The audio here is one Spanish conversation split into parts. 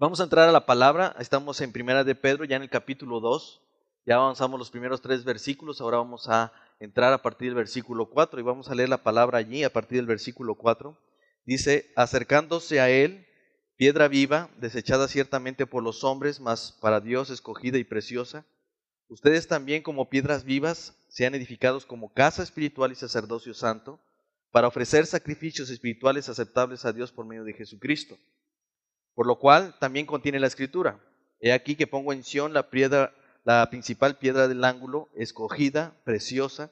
Vamos a entrar a la palabra. Estamos en Primera de Pedro, ya en el capítulo 2. Ya avanzamos los primeros tres versículos. Ahora vamos a entrar a partir del versículo 4 y vamos a leer la palabra allí a partir del versículo 4. Dice, acercándose a él, piedra viva, desechada ciertamente por los hombres, mas para Dios escogida y preciosa. Ustedes también como piedras vivas sean edificados como casa espiritual y sacerdocio santo, para ofrecer sacrificios espirituales aceptables a Dios por medio de Jesucristo por lo cual también contiene la escritura. He aquí que pongo en Sión la, piedra, la principal piedra del ángulo, escogida, preciosa,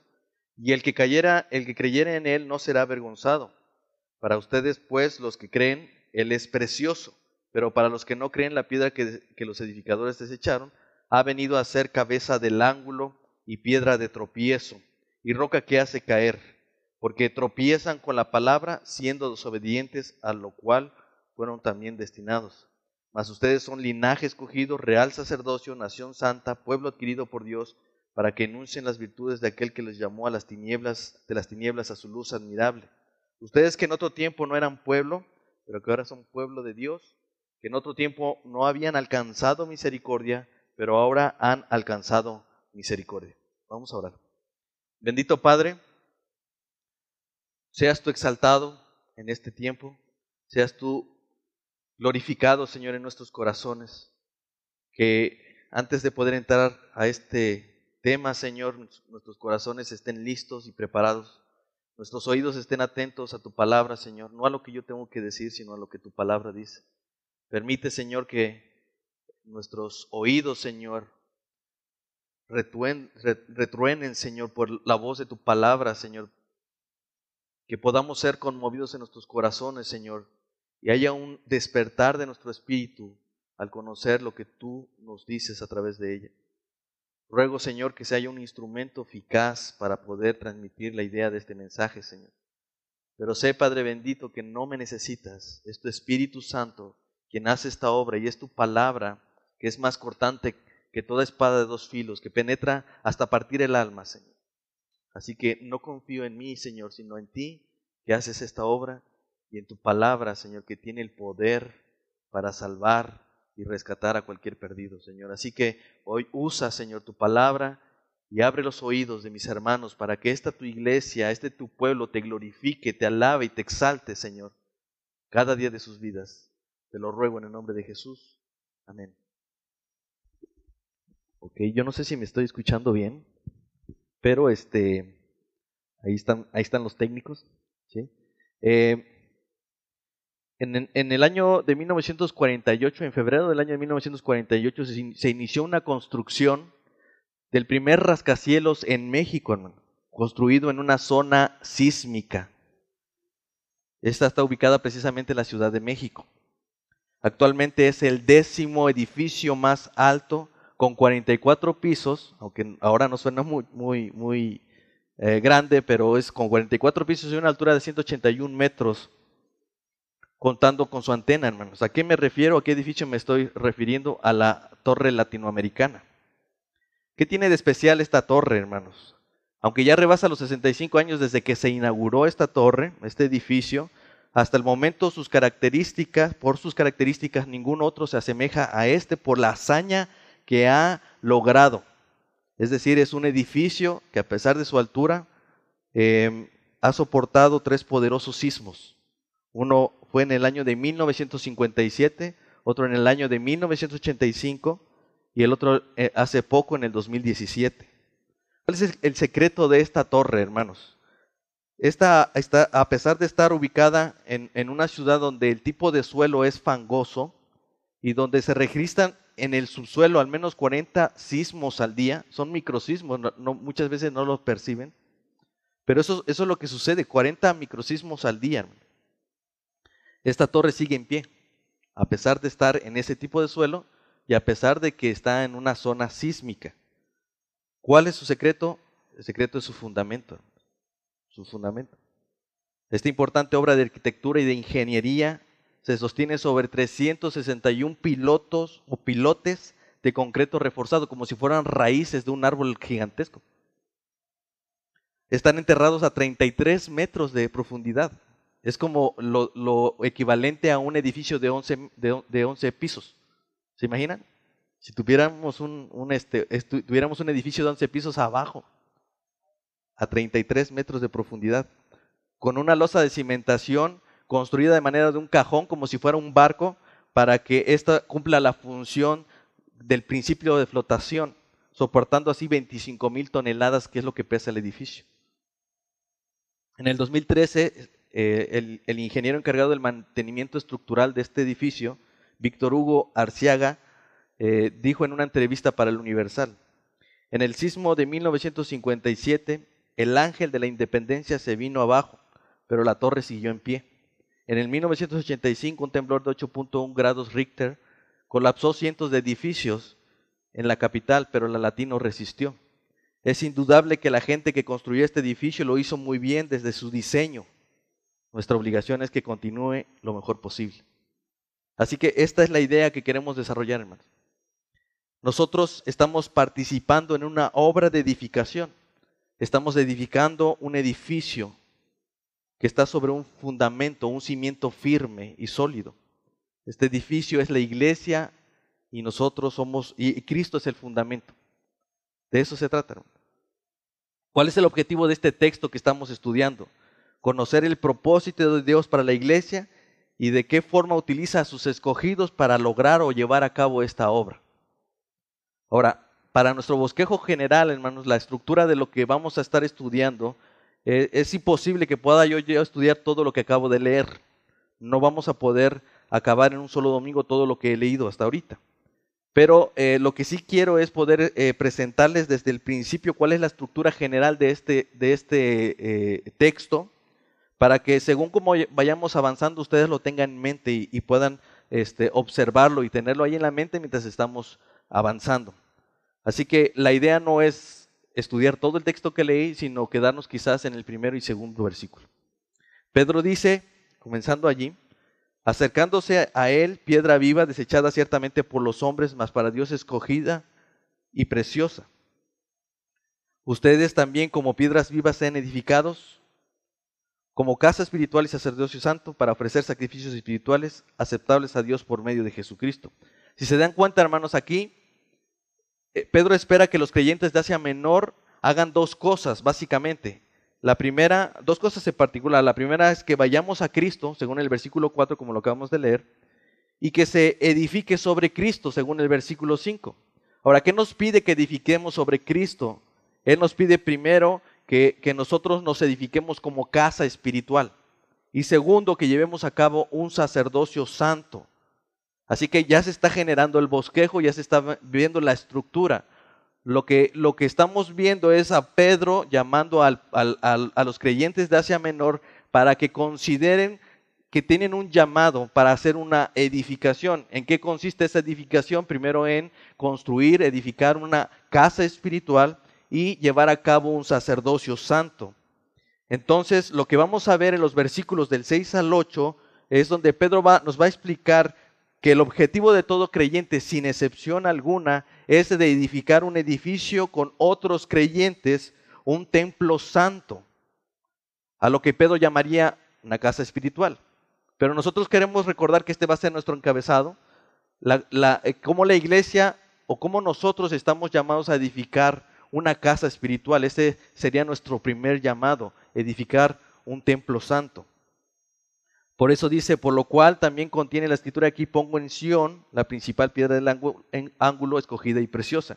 y el que cayera, el que creyere en él no será avergonzado. Para ustedes, pues, los que creen, él es precioso, pero para los que no creen, la piedra que, que los edificadores desecharon ha venido a ser cabeza del ángulo y piedra de tropiezo y roca que hace caer, porque tropiezan con la palabra, siendo desobedientes, a lo cual fueron también destinados. Mas ustedes son linaje escogido, real sacerdocio, nación santa, pueblo adquirido por Dios, para que enuncien las virtudes de aquel que les llamó a las tinieblas, de las tinieblas a su luz admirable. Ustedes que en otro tiempo no eran pueblo, pero que ahora son pueblo de Dios, que en otro tiempo no habían alcanzado misericordia, pero ahora han alcanzado misericordia. Vamos a orar. Bendito Padre, seas tú exaltado en este tiempo, seas tú glorificado, Señor, en nuestros corazones. Que antes de poder entrar a este tema, Señor, nuestros corazones estén listos y preparados. Nuestros oídos estén atentos a tu palabra, Señor, no a lo que yo tengo que decir, sino a lo que tu palabra dice. Permite, Señor, que nuestros oídos, Señor, retruenen, Señor, por la voz de tu palabra, Señor. Que podamos ser conmovidos en nuestros corazones, Señor, y haya un despertar de nuestro espíritu al conocer lo que tú nos dices a través de ella. Ruego, Señor, que se haya un instrumento eficaz para poder transmitir la idea de este mensaje, Señor. Pero sé, Padre bendito, que no me necesitas. Es tu Espíritu Santo quien hace esta obra y es tu palabra que es más cortante que toda espada de dos filos, que penetra hasta partir el alma, Señor. Así que no confío en mí, Señor, sino en ti, que haces esta obra y en tu palabra, Señor, que tiene el poder para salvar y rescatar a cualquier perdido, Señor. Así que hoy usa, Señor, tu palabra y abre los oídos de mis hermanos para que esta tu iglesia, este tu pueblo te glorifique, te alabe y te exalte, Señor, cada día de sus vidas. Te lo ruego en el nombre de Jesús. Amén. Ok, yo no sé si me estoy escuchando bien, pero este, ahí están, ahí están los técnicos. ¿sí? Eh, en, el año de 1948, en febrero del año de 1948, se, inició una construcción del primer rascacielos en México, construido en una zona sísmica. Esta está ubicada precisamente en la Ciudad de México. Actualmente es el décimo edificio más alto con 44 pisos, aunque ahora no suena muy, muy, muy eh, grande, pero es con 44 pisos y una altura de 181 metros contando con su antena, hermanos. ¿A qué me refiero? ¿A qué edificio me estoy refiriendo? A la torre latinoamericana. ¿Qué tiene de especial esta torre, hermanos? Aunque ya rebasa los 65 años desde que se inauguró esta torre, este edificio, hasta el momento sus características, por sus características, ningún otro se asemeja a este por la hazaña que ha logrado. Es decir, es un edificio que a pesar de su altura eh, ha soportado tres poderosos sismos. Uno fue en el año de 1957, otro en el año de 1985 y el otro eh, hace poco en el 2017. ¿Cuál es el secreto de esta torre, hermanos? Esta, está, a pesar de estar ubicada en, en, una ciudad donde el tipo de suelo es fangoso y donde se registran en el subsuelo al menos 40 sismos al día, son microsismos, no, muchas veces no los perciben, pero eso, eso es lo que sucede, 40 microsismos al día. Hermano. Esta torre sigue en pie, a pesar de estar en ese tipo de suelo y a pesar de que está en una zona sísmica. ¿Cuál es su secreto? El secreto es su fundamento. Su fundamento. Esta importante obra de arquitectura y de ingeniería se sostiene sobre 361 pilotos o pilotes de concreto reforzado, como si fueran raíces de un árbol gigantesco. Están enterrados a 33 metros de profundidad. Es como lo, equivalente a un edificio de 11, de, 11 pisos. ¿Se imaginan? Si tuviéramos un, este, tuviéramos un edificio de 11 pisos abajo, a 33 metros de profundidad, con una losa de cimentación construida de manera de un cajón, como si fuera un barco, para que ésta cumpla la función del principio de flotación, soportando así 25 mil toneladas, que es lo que pesa el edificio. En el 2013, eh, el, ingeniero encargado del mantenimiento estructural de este edificio, Víctor Hugo Arciaga, eh, dijo en una entrevista para el Universal, en el sismo de 1957, el ángel de la independencia se vino abajo, pero la torre siguió en pie. En el 1985, un temblor de 8.1 grados Richter colapsó cientos de edificios en la capital, pero la Latino resistió. Es indudable que la gente que construyó este edificio lo hizo muy bien desde su diseño. Nuestra obligación es que continúe lo mejor posible. Así que esta es la idea que queremos desarrollar, hermanos. Nosotros estamos participando en una obra de edificación. Estamos edificando un edificio que está sobre un fundamento, un cimiento firme y sólido. Este edificio es la iglesia y nosotros somos, y Cristo es el fundamento. De eso se trata. ¿Cuál es el objetivo de este texto que estamos estudiando? Conocer el propósito de Dios para la iglesia y de qué forma utiliza a sus escogidos para lograr o llevar a cabo esta obra. Ahora, para nuestro bosquejo general, hermanos, la estructura de lo que vamos a estar estudiando, eh, es imposible que pueda yo, estudiar todo lo que acabo de leer. No vamos a poder acabar en un solo domingo todo lo que he leído hasta ahorita. Pero eh, lo que sí quiero es poder eh, presentarles desde el principio cuál es la estructura general de este, de este texto, para que según como vayamos avanzando ustedes lo tengan en mente y, puedan este, observarlo y tenerlo ahí en la mente mientras estamos avanzando. Así que la idea no es estudiar todo el texto que leí, sino quedarnos quizás en el primero y segundo versículo. Pedro dice, comenzando allí, acercándose a él, piedra viva, desechada ciertamente por los hombres, mas para Dios escogida y preciosa. Ustedes también como piedras vivas sean edificados, como casa espiritual y sacerdocio santo, para ofrecer sacrificios espirituales aceptables a Dios por medio de Jesucristo. Si se dan cuenta, hermanos, aquí eh, Pedro espera que los creyentes de Asia Menor hagan dos cosas, básicamente. La primera, dos cosas en particular. La primera es que vayamos a Cristo, según el versículo 4, como lo acabamos de leer, y que se edifique sobre Cristo, según el versículo 5. Ahora, ¿qué nos pide que edifiquemos sobre Cristo? Él nos pide primero que, que nosotros nos edifiquemos como casa espiritual. Y segundo, que llevemos a cabo un sacerdocio santo. Así que ya se está generando el bosquejo, ya se está viendo la estructura. Lo que, lo que estamos viendo es a Pedro llamando a los creyentes de Asia Menor para que consideren que tienen un llamado para hacer una edificación. ¿En qué consiste esa edificación? Primero en construir, edificar una casa espiritual y llevar a cabo un sacerdocio santo. Entonces, lo que vamos a ver en los versículos del 6 al 8 es donde Pedro va, nos va a explicar que el objetivo de todo creyente, sin excepción alguna, es de edificar un edificio con otros creyentes, un templo santo, a lo que Pedro llamaría una casa espiritual. Pero nosotros queremos recordar que este va a ser nuestro encabezado, la, eh, cómo la iglesia o cómo nosotros estamos llamados a edificar una casa espiritual. Ese sería nuestro primer llamado, edificar un templo santo. Por eso dice, por lo cual también contiene la escritura aquí, pongo en Sión la principal piedra del ángulo, escogida y preciosa.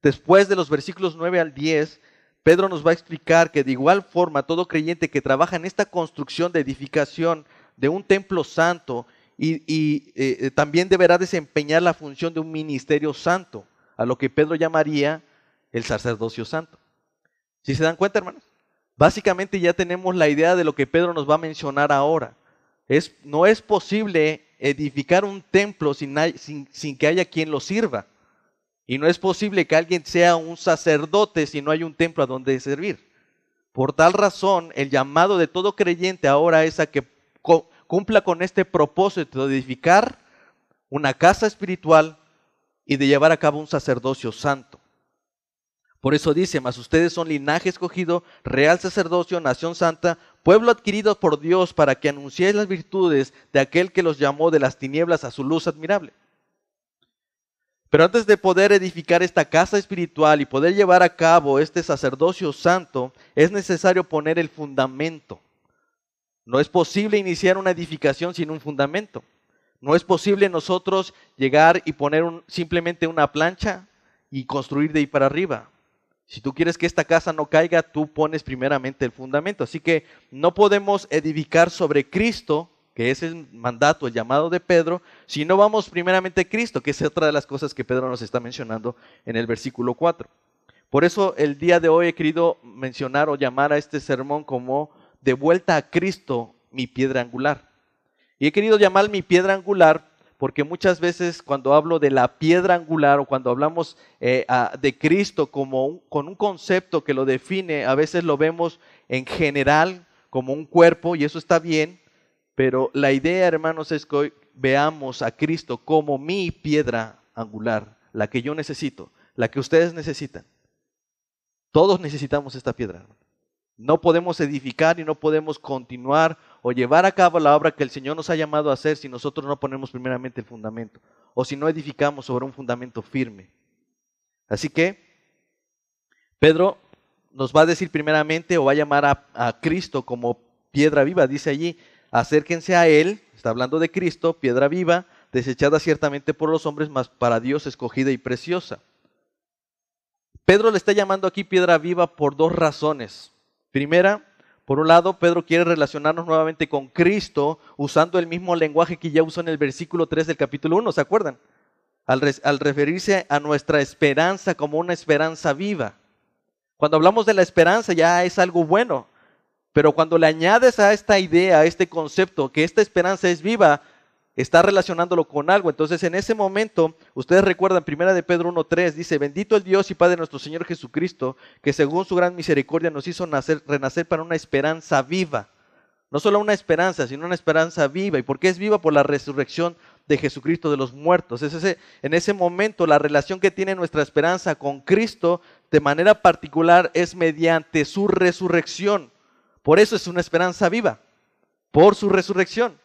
Después de los versículos 9 al 10, Pedro nos va a explicar que de igual forma todo creyente que trabaja en esta construcción de edificación de un templo santo y, eh, también deberá desempeñar la función de un ministerio santo, a lo que Pedro llamaría el sacerdocio santo. Si se dan cuenta, hermanos? Básicamente ya tenemos la idea de lo que Pedro nos va a mencionar ahora no es posible edificar un templo sin, sin, que haya quien lo sirva. Y no es posible que alguien sea un sacerdote si no hay un templo a donde servir. Por tal razón, el llamado de todo creyente ahora es a que cumpla con este propósito de edificar una casa espiritual y de llevar a cabo un sacerdocio santo. Por eso dice, mas ustedes son linaje escogido, real sacerdocio, nación santa, pueblo adquirido por Dios para que anunciéis las virtudes de aquel que los llamó de las tinieblas a su luz admirable. Pero antes de poder edificar esta casa espiritual y poder llevar a cabo este sacerdocio santo, es necesario poner el fundamento. No es posible iniciar una edificación sin un fundamento. No es posible nosotros llegar y poner simplemente una plancha y construir de ahí para arriba. Si tú quieres que esta casa no caiga, tú pones primeramente el fundamento. Así que no podemos edificar sobre Cristo, que es el mandato, el llamado de Pedro, si no vamos primeramente a Cristo, que es otra de las cosas que Pedro nos está mencionando en el versículo 4. Por eso el día de hoy he querido mencionar o llamar a este sermón como de vuelta a Cristo, mi piedra angular. Y he querido llamar mi piedra angular porque muchas veces cuando hablo de la piedra angular o cuando hablamos eh, de Cristo como con un concepto que lo define, a veces lo vemos en general como un cuerpo y eso está bien, pero la idea, hermanos, es que hoy veamos a Cristo como mi piedra angular, la que yo necesito, la que ustedes necesitan. Todos necesitamos esta piedra. No podemos edificar y no podemos continuar o llevar a cabo la obra que el Señor nos ha llamado a hacer si nosotros no ponemos primeramente el fundamento o si no edificamos sobre un fundamento firme. Así que Pedro nos va a decir primeramente o va a llamar a, Cristo como piedra viva. Dice allí, acérquense a Él, está hablando de Cristo, piedra viva, desechada ciertamente por los hombres, mas para Dios escogida y preciosa. Pedro le está llamando aquí piedra viva por dos razones. Primera, por un lado, Pedro quiere relacionarnos nuevamente con Cristo usando el mismo lenguaje que ya usó en el versículo 3 del capítulo 1, ¿se acuerdan? Al, referirse a nuestra esperanza como una esperanza viva. Cuando hablamos de la esperanza ya es algo bueno, pero cuando le añades a esta idea, a este concepto, que esta esperanza es viva, está relacionándolo con algo. Entonces, en ese momento, ustedes recuerdan, primera de Pedro 1.3, dice, bendito el Dios y Padre nuestro Señor Jesucristo, que según su gran misericordia nos hizo nacer, renacer para una esperanza viva. No solo una esperanza, sino una esperanza viva. ¿Y por qué es viva? Por la resurrección de Jesucristo de los muertos. Es ese, en ese momento, la relación que tiene nuestra esperanza con Cristo, de manera particular, es mediante su resurrección. Por eso es una esperanza viva, por su resurrección.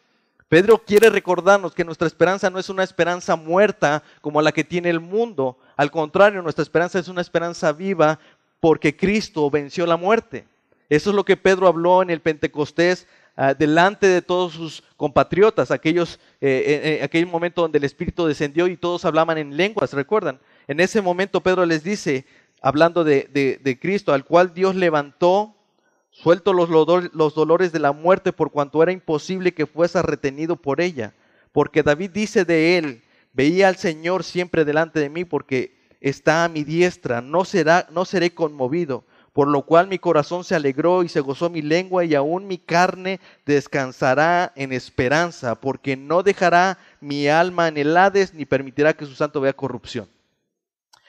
Pedro quiere recordarnos que nuestra esperanza no es una esperanza muerta como la que tiene el mundo. Al contrario, nuestra esperanza es una esperanza viva porque Cristo venció la muerte. Eso es lo que Pedro habló en el Pentecostés ah, delante de todos sus compatriotas, aquellos, eh, aquel momento donde el Espíritu descendió y todos hablaban en lenguas, ¿recuerdan? En ese momento Pedro les dice, hablando de Cristo, al cual Dios levantó suelto los, dolores de la muerte por cuanto era imposible que fuese retenido por ella. Porque David dice de él, veía al Señor siempre delante de mí porque está a mi diestra, no, será, no seré conmovido. Por lo cual mi corazón se alegró y se gozó mi lengua y aún mi carne descansará en esperanza, porque no dejará mi alma en el Hades ni permitirá que su santo vea corrupción.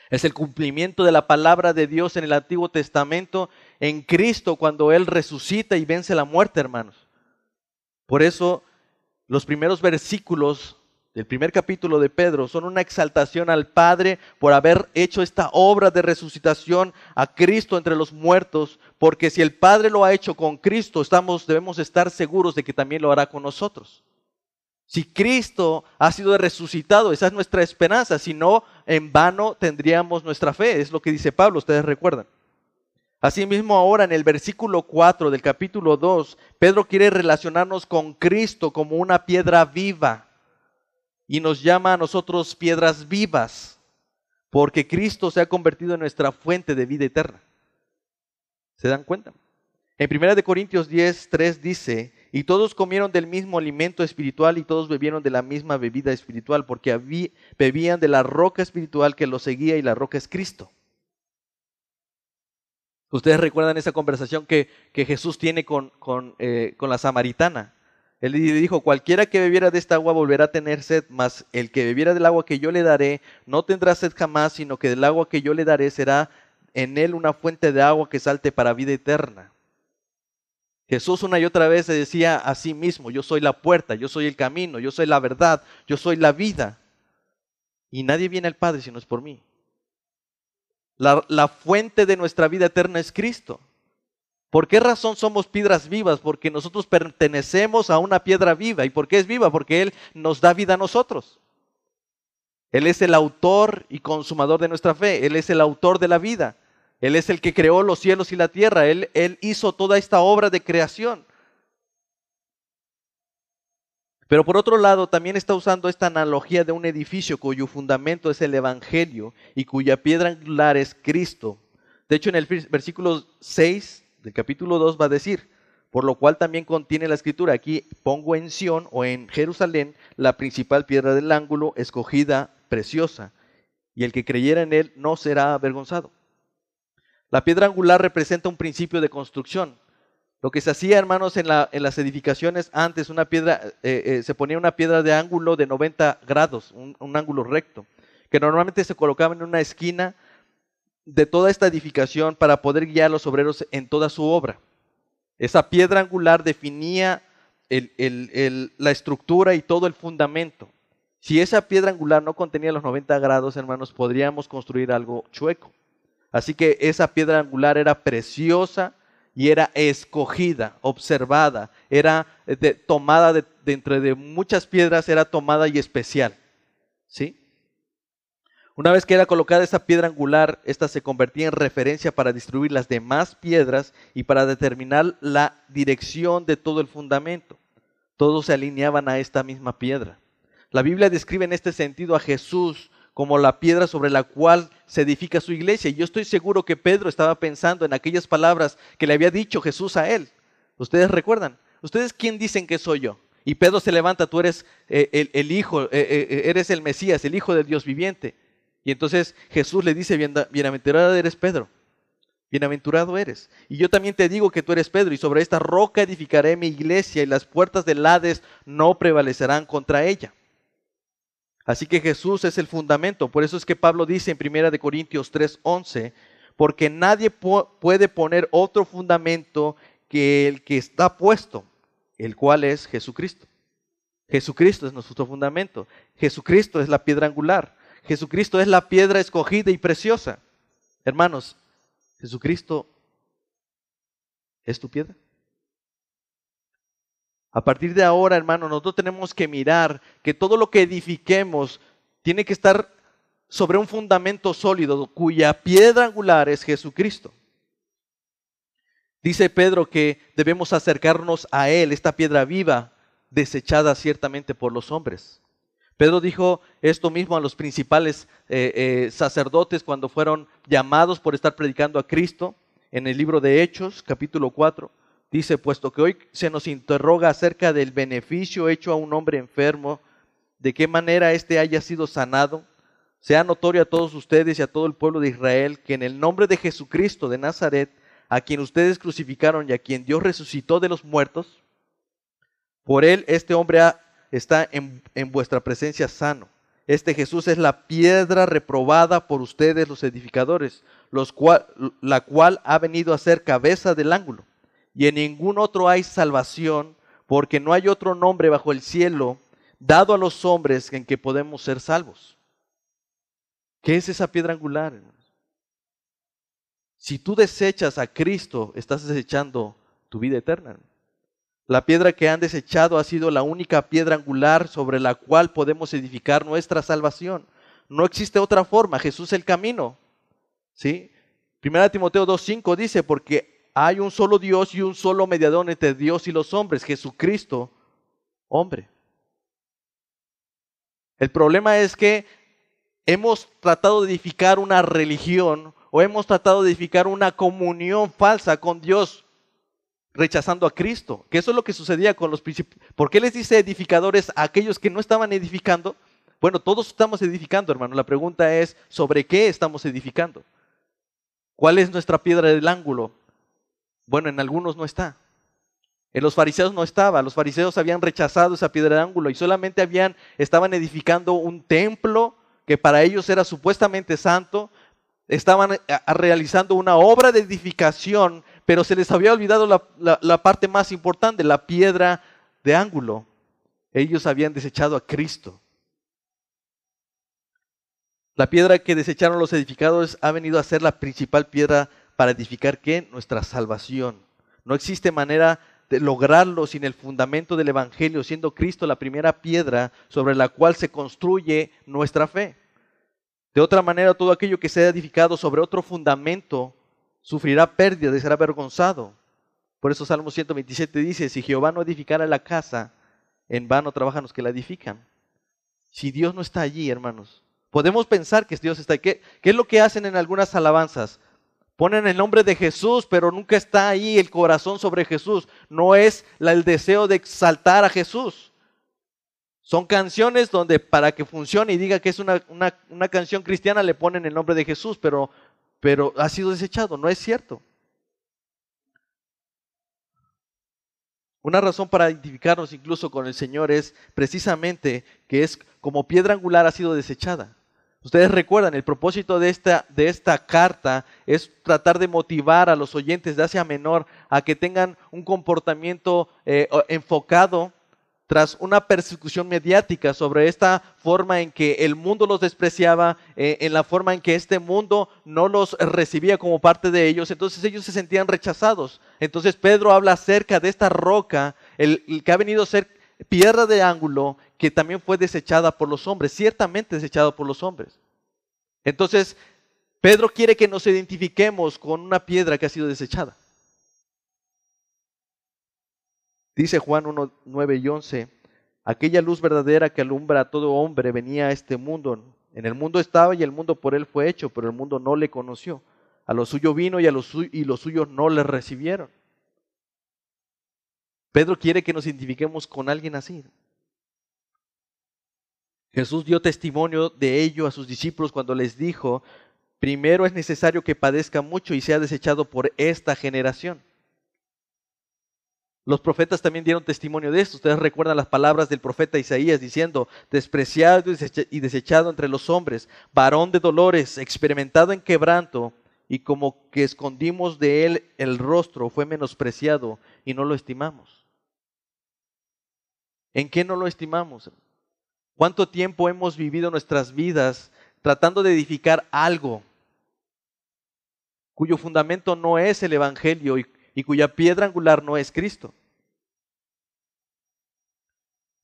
Es el cumplimiento de la palabra de Dios en el Antiguo Testamento en Cristo cuando Él resucita y vence la muerte, hermanos. Por eso los primeros versículos del primer capítulo de Pedro son una exaltación al Padre por haber hecho esta obra de resucitación a Cristo entre los muertos, porque si el Padre lo ha hecho con Cristo, estamos debemos estar seguros de que también lo hará con nosotros. Si Cristo ha sido resucitado, esa es nuestra esperanza. Si no, en vano tendríamos nuestra fe. Es lo que dice Pablo, ustedes recuerdan. Asimismo, ahora en el versículo 4 del capítulo 2, Pedro quiere relacionarnos con Cristo como una piedra viva y nos llama a nosotros piedras vivas, porque Cristo se ha convertido en nuestra fuente de vida eterna. ¿Se dan cuenta? En 1 Corintios 10, 3 dice, y todos comieron del mismo alimento espiritual y todos bebieron de la misma bebida espiritual, porque bebían de la roca espiritual que los seguía y la roca es Cristo. Ustedes recuerdan esa conversación que, Jesús tiene con, eh, con, la samaritana. Él le dijo, cualquiera que bebiera de esta agua volverá a tener sed, mas el que bebiera del agua que yo le daré no tendrá sed jamás, sino que del agua que yo le daré será en él una fuente de agua que salte para vida eterna. Jesús una y otra vez se decía a sí mismo, yo soy la puerta, yo soy el camino, yo soy la verdad, yo soy la vida. Y nadie viene al Padre si no es por mí. La, fuente de nuestra vida eterna es Cristo. ¿Por qué razón somos piedras vivas? Porque nosotros pertenecemos a una piedra viva. ¿Y por qué es viva? Porque Él nos da vida a nosotros. Él es el autor y consumador de nuestra fe. Él es el autor de la vida. Él es el que creó los cielos y la tierra. Él hizo toda esta obra de creación. Pero por otro lado, también está usando esta analogía de un edificio cuyo fundamento es el Evangelio y cuya piedra angular es Cristo. De hecho, en el versículo 6 del capítulo 2 va a decir, por lo cual también contiene la escritura, aquí pongo en Sión o en Jerusalén la principal piedra del ángulo, escogida, preciosa, y el que creyera en él no será avergonzado. La piedra angular representa un principio de construcción. Lo que se hacía, hermanos, en, las edificaciones antes, una piedra, eh, eh, se ponía una piedra de ángulo de 90 grados, un ángulo recto, que normalmente se colocaba en una esquina de toda esta edificación para poder guiar a los obreros en toda su obra. Esa piedra angular definía la estructura y todo el fundamento. Si esa piedra angular no contenía los 90 grados, hermanos, podríamos construir algo chueco. Así que esa piedra angular era preciosa, y era escogida, observada, era tomada de, entre de muchas piedras, era tomada y especial. ¿Sí? Una vez que era colocada esa piedra angular, esta se convertía en referencia para distribuir las demás piedras y para determinar la dirección de todo el fundamento. Todos se alineaban a esta misma piedra. La Biblia describe en este sentido a Jesús como la piedra sobre la cual se edifica su iglesia. Y yo estoy seguro que Pedro estaba pensando en aquellas palabras que le había dicho Jesús a él. ¿Ustedes recuerdan? ¿Ustedes quién dicen que soy yo? Y Pedro se levanta, tú eres eh, el, Hijo, eh, eh, eres el Mesías, el Hijo del Dios viviente. Y entonces Jesús le dice, bienaventurado eres Pedro, bienaventurado eres. Y yo también te digo que tú eres Pedro, y sobre esta roca edificaré mi iglesia, y las puertas del Hades no prevalecerán contra ella. Así que Jesús es el fundamento. Por eso es que Pablo dice en 1 Corintios 3:11, porque nadie puede poner otro fundamento que el que está puesto, el cual es Jesucristo. Jesucristo es nuestro fundamento. Jesucristo es la piedra angular. Jesucristo es la piedra escogida y preciosa. Hermanos, Jesucristo es tu piedra. A partir de ahora, hermano, nosotros tenemos que mirar que todo lo que edifiquemos tiene que estar sobre un fundamento sólido cuya piedra angular es Jesucristo. Dice Pedro que debemos acercarnos a Él, esta piedra viva, desechada ciertamente por los hombres. Pedro dijo esto mismo a los principales eh, eh, sacerdotes cuando fueron llamados por estar predicando a Cristo en el libro de Hechos, capítulo 4. Dice, puesto que hoy se nos interroga acerca del beneficio hecho a un hombre enfermo, de qué manera éste haya sido sanado, sea notorio a todos ustedes y a todo el pueblo de Israel que en el nombre de Jesucristo de Nazaret, a quien ustedes crucificaron y a quien Dios resucitó de los muertos, por él este hombre está en, vuestra presencia sano. Este Jesús es la piedra reprobada por ustedes los edificadores, la cual ha venido a ser cabeza del ángulo y en ningún otro hay salvación, porque no hay otro nombre bajo el cielo dado a los hombres en que podemos ser salvos. ¿Qué es esa piedra angular? Si tú desechas a Cristo, estás desechando tu vida eterna. La piedra que han desechado ha sido la única piedra angular sobre la cual podemos edificar nuestra salvación. No existe otra forma, Jesús es el camino. ¿Sí? Primera Timoteo 2.5 dice, porque hay un solo Dios y un solo mediador entre Dios y los hombres, Jesucristo, hombre. El problema es que hemos tratado de edificar una religión o hemos tratado de edificar una comunión falsa con Dios, rechazando a Cristo. Que eso es lo que sucedía con los principios. ¿Por qué les dice edificadores a aquellos que no estaban edificando? Bueno, todos estamos edificando, hermano. La pregunta es, ¿sobre qué estamos edificando? ¿Cuál es nuestra piedra del ángulo? Bueno, en algunos no está. En los fariseos no estaba. Los fariseos habían rechazado esa piedra de ángulo y solamente habían, estaban edificando un templo que para ellos era supuestamente santo. Estaban eh, realizando una obra de edificación, pero se les había olvidado la, la parte más importante, la piedra de ángulo. Ellos habían desechado a Cristo. La piedra que desecharon los edificadores ha venido a ser la principal piedra para edificar qué? Nuestra salvación. No existe manera de lograrlo sin el fundamento del Evangelio, siendo Cristo la primera piedra sobre la cual se construye nuestra fe. De otra manera, todo aquello que sea edificado sobre otro fundamento sufrirá pérdida y será avergonzado. Por eso Salmo 127 dice, si Jehová no edificara la casa, en vano trabajan los que la edifican. Si Dios no está allí, hermanos, podemos pensar que Dios está. ¿Qué, ¿Qué, es lo que hacen en algunas alabanzas? Ponen el nombre de Jesús, pero nunca está ahí el corazón sobre Jesús. No es el deseo de exaltar a Jesús. Son canciones donde para que funcione y diga que es una, una, canción cristiana le ponen el nombre de Jesús, pero, pero ha sido desechado, no es cierto. Una razón para identificarnos incluso con el Señor es precisamente que es como piedra angular ha sido desechada. Ustedes recuerdan, el propósito de esta, de esta carta es tratar de motivar a los oyentes de Asia Menor a que tengan un comportamiento eh, enfocado tras una persecución mediática sobre esta forma en que el mundo los despreciaba, eh, en la forma en que este mundo no los recibía como parte de ellos, entonces ellos se sentían rechazados. Entonces Pedro habla acerca de esta roca, el, que ha venido a ser piedra de ángulo, que también fue desechada por los hombres, ciertamente desechada por los hombres. Entonces, Pedro quiere que nos identifiquemos con una piedra que ha sido desechada. Dice Juan 1, 9 y 11, aquella luz verdadera que alumbra a todo hombre venía a este mundo. En el mundo estaba y el mundo por él fue hecho, pero el mundo no le conoció. A lo suyo vino y, a los, y los suyos no le recibieron. Pedro quiere que nos identifiquemos con alguien así. Jesús dio testimonio de ello a sus discípulos cuando les dijo, primero es necesario que padezca mucho y sea desechado por esta generación. Los profetas también dieron testimonio de esto. Ustedes recuerdan las palabras del profeta Isaías diciendo, despreciado y desechado entre los hombres, varón de dolores, experimentado en quebranto, y como que escondimos de él el rostro, fue menospreciado y no lo estimamos. ¿En qué no lo estimamos? ¿Cuánto tiempo hemos vivido nuestras vidas tratando de edificar algo cuyo fundamento no es el Evangelio y, cuya piedra angular no es Cristo?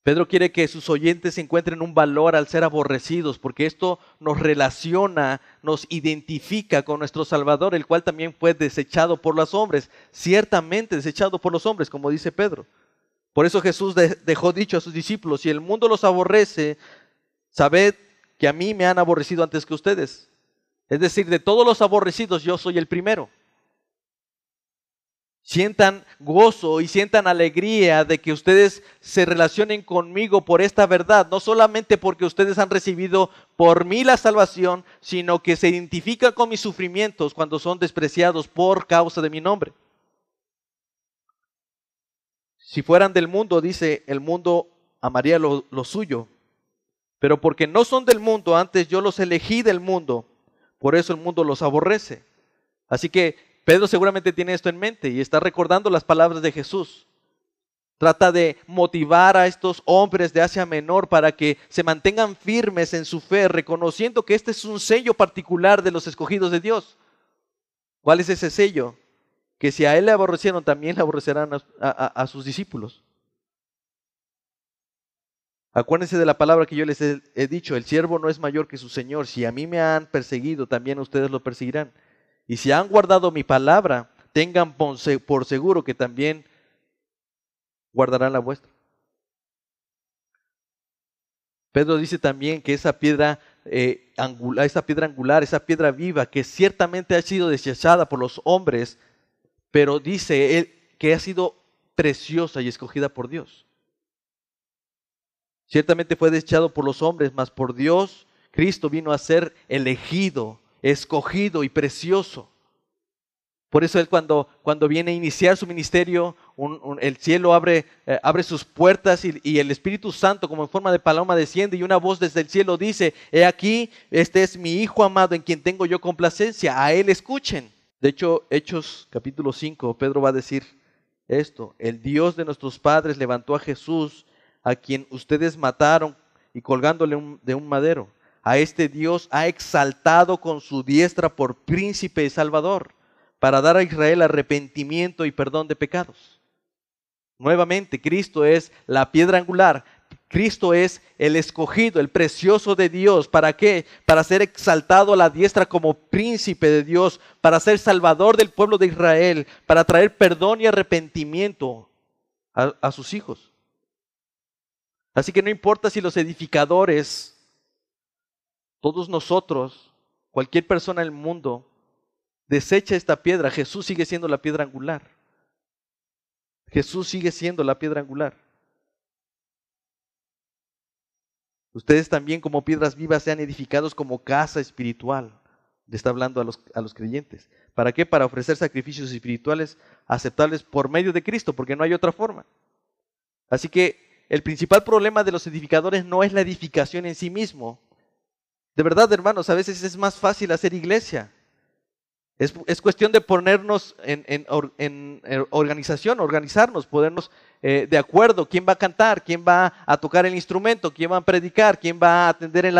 Pedro quiere que sus oyentes encuentren un valor al ser aborrecidos, porque esto nos relaciona, nos identifica con nuestro Salvador, el cual también fue desechado por los hombres, ciertamente desechado por los hombres, como dice Pedro. Por eso Jesús dejó dicho a sus discípulos, si el mundo los aborrece, sabed que a mí me han aborrecido antes que ustedes. Es decir, de todos los aborrecidos yo soy el primero sientan gozo y sientan alegría de que ustedes se relacionen conmigo por esta verdad, no solamente porque ustedes han recibido por mí la salvación, sino que se identifican con mis sufrimientos cuando son despreciados por causa de mi nombre. Si fueran del mundo, dice, el mundo amaría lo, suyo, pero porque no son del mundo, antes yo los elegí del mundo, por eso el mundo los aborrece. Así que Pedro seguramente tiene esto en mente y está recordando las palabras de Jesús. Trata de motivar a estos hombres de Asia Menor para que se mantengan firmes en su fe, reconociendo que este es un sello particular de los escogidos de Dios. ¿Cuál es ese sello? Que si a él le aborrecieron, también le aborrecerán a, sus discípulos. Acuérdense de la palabra que yo les he, dicho, el siervo no es mayor que su Señor. Si a mí me han perseguido, también ustedes lo perseguirán. Y si han guardado mi palabra, tengan por seguro que también guardarán la vuestra. Pedro dice también que esa piedra, eh, esa piedra angular, esa piedra viva, que ciertamente ha sido desechada por los hombres, pero dice él que ha sido preciosa y escogida por Dios. Ciertamente fue desechado por los hombres, mas por Dios Cristo vino a ser elegido escogido y precioso. Por eso él cuando, cuando viene a iniciar su ministerio, el cielo abre, eh, abre sus puertas y, y, el Espíritu Santo como en forma de paloma desciende y una voz desde el cielo dice, he aquí, este es mi Hijo amado en quien tengo yo complacencia, a él escuchen. De hecho, Hechos capítulo 5, Pedro va a decir esto, el Dios de nuestros padres levantó a Jesús, a quien ustedes mataron y colgándole de un madero a este Dios ha exaltado con su diestra por príncipe y salvador, para dar a Israel arrepentimiento y perdón de pecados. Nuevamente, Cristo es la piedra angular. Cristo es el escogido, el precioso de Dios. ¿Para qué? Para ser exaltado a la diestra como príncipe de Dios, para ser salvador del pueblo de Israel, para traer perdón y arrepentimiento a, sus hijos. Así que no importa si los edificadores, todos nosotros, cualquier persona en el mundo, desecha esta piedra, Jesús sigue siendo la piedra angular. Jesús sigue siendo la piedra angular. Ustedes también como piedras vivas sean edificados como casa espiritual. Le está hablando a los, a los creyentes. ¿Para qué? Para ofrecer sacrificios espirituales aceptables por medio de Cristo, porque no hay otra forma. Así que el principal problema de los edificadores no es la edificación en sí mismo. De verdad, hermanos, a veces es más fácil hacer iglesia. Es, cuestión de ponernos en, en, organización, organizarnos, ponernos eh, de acuerdo, quién va a cantar, quién va a tocar el instrumento, quién va a predicar, quién va a atender en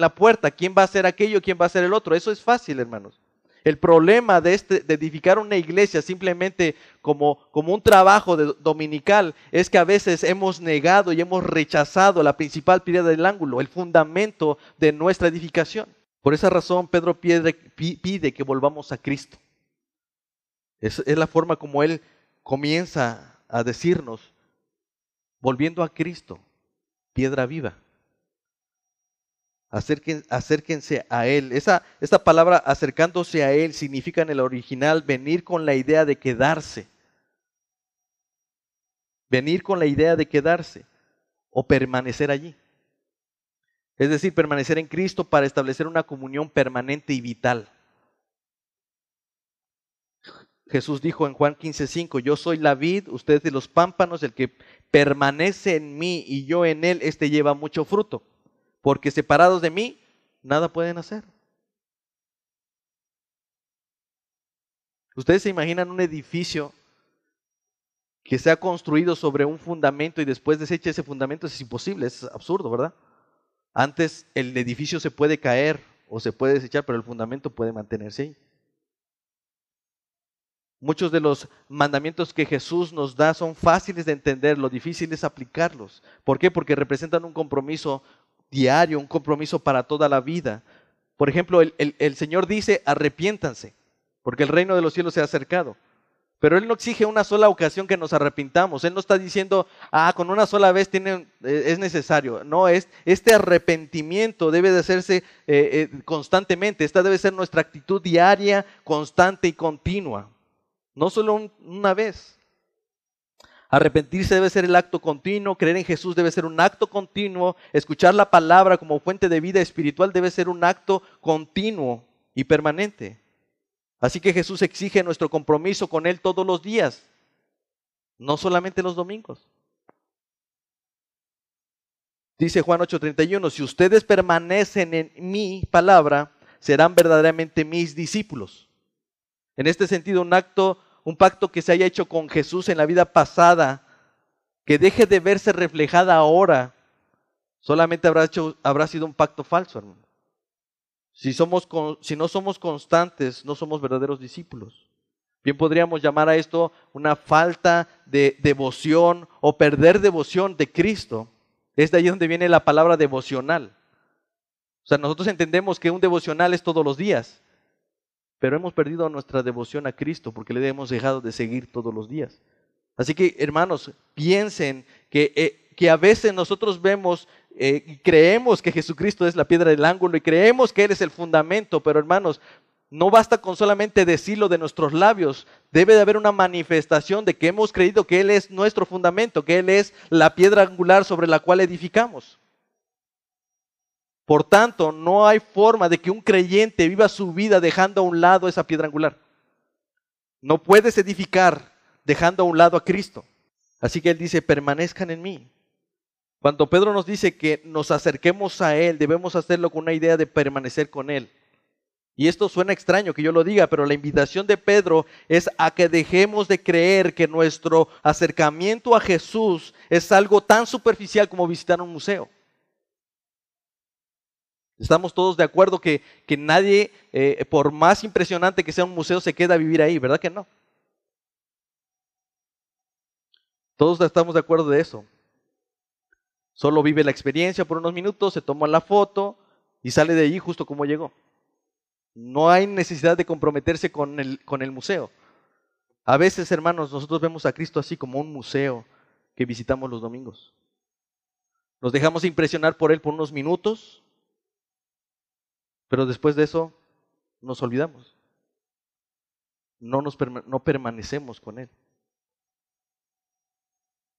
la, puerta, quién va a hacer aquello, quién va a hacer el otro. Eso es fácil, hermanos. El problema de, este, edificar una iglesia simplemente como un trabajo dominical es que a veces hemos negado y hemos rechazado la principal piedra del ángulo, el fundamento de nuestra edificación. Por esa razón, Pedro pide, que volvamos a Cristo. Es, la forma como Él comienza a decirnos, volviendo a Cristo, piedra viva. acérquense a Él. Esa, palabra acercándose a Él significa en el original venir con la idea de quedarse. Venir con la idea de quedarse o permanecer allí. Es decir, permanecer en Cristo para establecer una comunión permanente y vital. Jesús dijo en Juan 15:5, yo soy la vid, ustedes de los pámpanos, el que permanece en mí y yo en él, este lleva mucho fruto, porque separados de mí, nada pueden hacer. Ustedes se imaginan un edificio que se ha construido sobre un fundamento y después desecha ese fundamento, es imposible, es absurdo, ¿verdad? Antes el edificio se puede caer o se puede desechar, pero el fundamento puede mantenerse ahí. Muchos de los mandamientos que Jesús nos da son fáciles de entender, lo difícil es aplicarlos. ¿Por qué? Porque representan un compromiso diario, un compromiso para toda la vida. Por ejemplo, el, el Señor dice, arrepiéntanse, porque el reino de los cielos se ha acercado. Pero Él no exige una sola ocasión que nos arrepintamos. Él no está diciendo, ah, con una sola vez tiene, eh, es necesario. No, es, este arrepentimiento debe de hacerse eh, eh, constantemente. Esta debe ser nuestra actitud diaria, constante y continua. No solo una vez. Arrepentirse debe ser el acto continuo, creer en Jesús debe ser un acto continuo, escuchar la palabra como fuente de vida espiritual debe ser un acto continuo y permanente. Así que Jesús exige nuestro compromiso con Él todos los días, no solamente los domingos. Dice Juan 8:31, si ustedes permanecen en mi palabra, serán verdaderamente mis discípulos. En este sentido, un acto, un pacto que se haya hecho con Jesús en la vida pasada, que deje de verse reflejada ahora, solamente habrá, habrá sido un pacto falso, hermano. Si, no somos constantes, no somos verdaderos discípulos. Bien podríamos llamar a esto una falta de devoción o perder devoción de Cristo. Es de ahí donde viene la palabra devocional. O sea, nosotros entendemos que un devocional es todos los días, pero hemos perdido nuestra devoción a Cristo porque le hemos dejado de seguir todos los días. Así que, hermanos, piensen que, eh, que a veces nosotros vemos eh, creemos que Jesucristo es la piedra del ángulo y creemos que Él es el fundamento, pero hermanos, no basta con solamente decirlo de nuestros labios, debe de haber una manifestación de que hemos creído que Él es nuestro fundamento, que Él es la piedra angular sobre la cual edificamos. Por tanto, no hay forma de que un creyente viva su vida dejando a un lado esa piedra angular. No puedes edificar dejando a un lado a Cristo. Así que Él dice, permanezcan en mí. Cuando Pedro nos dice que nos acerquemos a Él, debemos hacerlo con una idea de permanecer con Él. Y esto suena extraño que yo lo diga, pero la invitación de Pedro es a que dejemos de creer que nuestro acercamiento a Jesús es algo tan superficial como visitar un museo. Estamos todos de acuerdo que, que nadie, eh, por más impresionante que sea un museo, se queda a vivir ahí, ¿verdad que no? Todos estamos de acuerdo de eso. Solo vive la experiencia por unos minutos, se toma la foto y sale de allí justo como llegó. No hay necesidad de comprometerse con el, con el museo. A veces, hermanos, nosotros vemos a Cristo así como un museo que visitamos los domingos. Nos dejamos impresionar por Él por unos minutos, pero después de eso nos olvidamos. No, nos, no permanecemos con Él.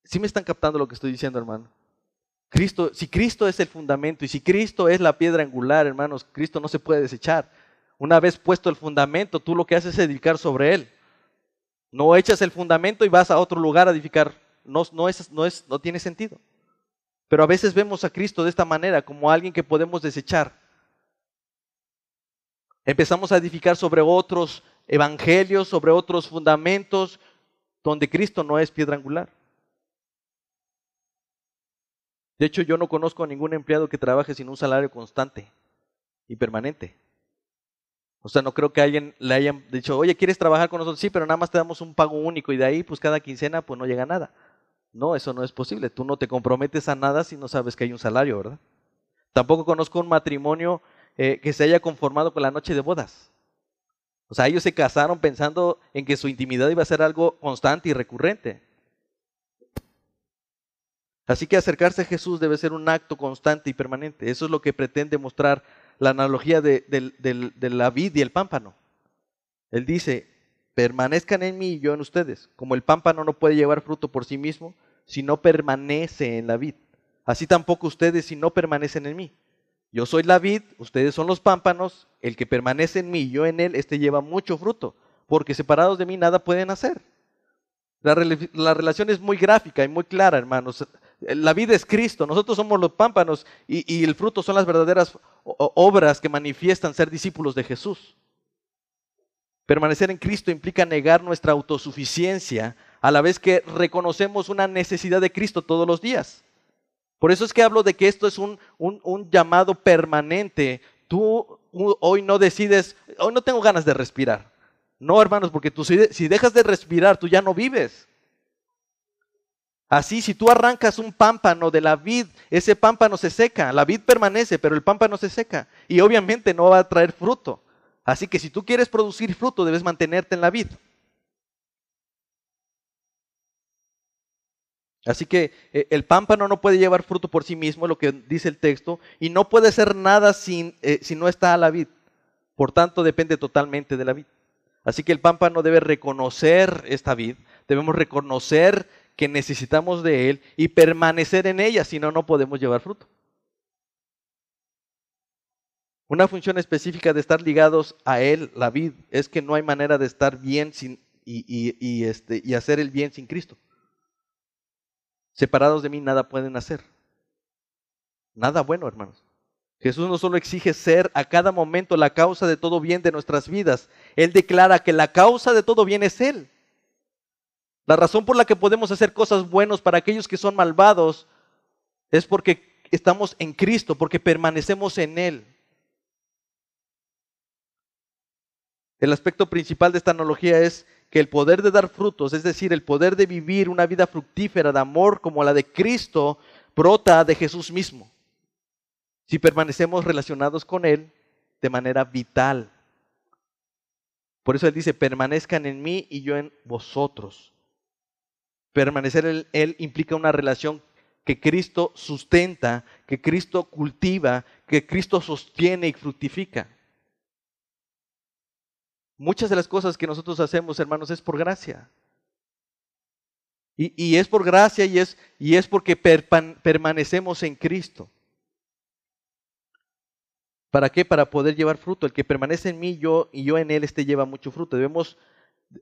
¿Sí me están captando lo que estoy diciendo, hermano? Cristo, si Cristo es el fundamento y si Cristo es la piedra angular, hermanos, Cristo no se puede desechar. Una vez puesto el fundamento, tú lo que haces es edificar sobre Él. No echas el fundamento y vas a otro lugar a edificar. No, no, es, no, es, no tiene sentido. Pero a veces vemos a Cristo de esta manera, como alguien que podemos desechar. Empezamos a edificar sobre otros evangelios, sobre otros fundamentos, donde Cristo no es piedra angular. De hecho, yo no conozco a ningún empleado que trabaje sin un salario constante y permanente. O sea, no creo que alguien le hayan dicho, oye, ¿quieres trabajar con nosotros? Sí, pero nada más te damos un pago único y de ahí, pues cada quincena, pues no llega nada. No, eso no es posible. Tú no te comprometes a nada si no sabes que hay un salario, ¿verdad? Tampoco conozco un matrimonio eh, que se haya conformado con la noche de bodas. O sea, ellos se casaron pensando en que su intimidad iba a ser algo constante y recurrente. Así que acercarse a Jesús debe ser un acto constante y permanente. Eso es lo que pretende mostrar la analogía de, la vid y el pámpano. Él dice, permanezcan en mí y yo en ustedes. Como el pámpano no puede llevar fruto por sí mismo si no permanece en la vid. Así tampoco ustedes si no permanecen en mí. Yo soy la vid, ustedes son los pámpanos, el que permanece en mí y yo en él, este lleva mucho fruto, porque separados de mí nada pueden hacer. La, relación es muy gráfica y muy clara, hermanos. La vida es Cristo, nosotros somos los pámpanos y, el fruto son las verdaderas obras que manifiestan ser discípulos de Jesús. Permanecer en Cristo implica negar nuestra autosuficiencia a la vez que reconocemos una necesidad de Cristo todos los días. Por eso es que hablo de que esto es un, un llamado permanente. Tú hoy no decides, hoy no tengo ganas de respirar. No, hermanos, porque tú si dejas de respirar, tú ya no vives. Así, si tú arrancas un pámpano de la vid, ese pámpano se seca, la vid permanece, pero el pámpano se seca y obviamente no va a traer fruto. Así que si tú quieres producir fruto, debes mantenerte en la vid. Así que eh, el pámpano no puede llevar fruto por sí mismo, lo que dice el texto, y no puede ser nada sin, eh, si no está a la vid. Por tanto, depende totalmente de la vid. Así que el pámpano debe reconocer esta vid, debemos reconocer que necesitamos de Él y permanecer en ella, si no, no podemos llevar fruto. Una función específica de estar ligados a Él, la vid, es que no hay manera de estar bien sin, y, este, y hacer el bien sin Cristo. Separados de mí nada pueden hacer. Nada bueno, hermanos. Jesús no solo exige ser a cada momento la causa de todo bien de nuestras vidas, Él declara que la causa de todo bien es Él. La razón por la que podemos hacer cosas buenas para aquellos que son malvados es porque estamos en Cristo, porque permanecemos en Él. El aspecto principal de esta analogía es que el poder de dar frutos, es decir, el poder de vivir una vida fructífera de amor como la de Cristo, brota de Jesús mismo. Si permanecemos relacionados con Él de manera vital. Por eso Él dice, permanezcan en mí y yo en vosotros. Permanecer en Él implica una relación que Cristo sustenta, que Cristo cultiva, que Cristo sostiene y fructifica. Muchas de las cosas que nosotros hacemos, hermanos, es por gracia. Y, es por gracia y es, porque permanecemos en Cristo. ¿Para qué? Para poder llevar fruto. El que permanece en mí yo, y yo en él, este lleva mucho fruto. Debemos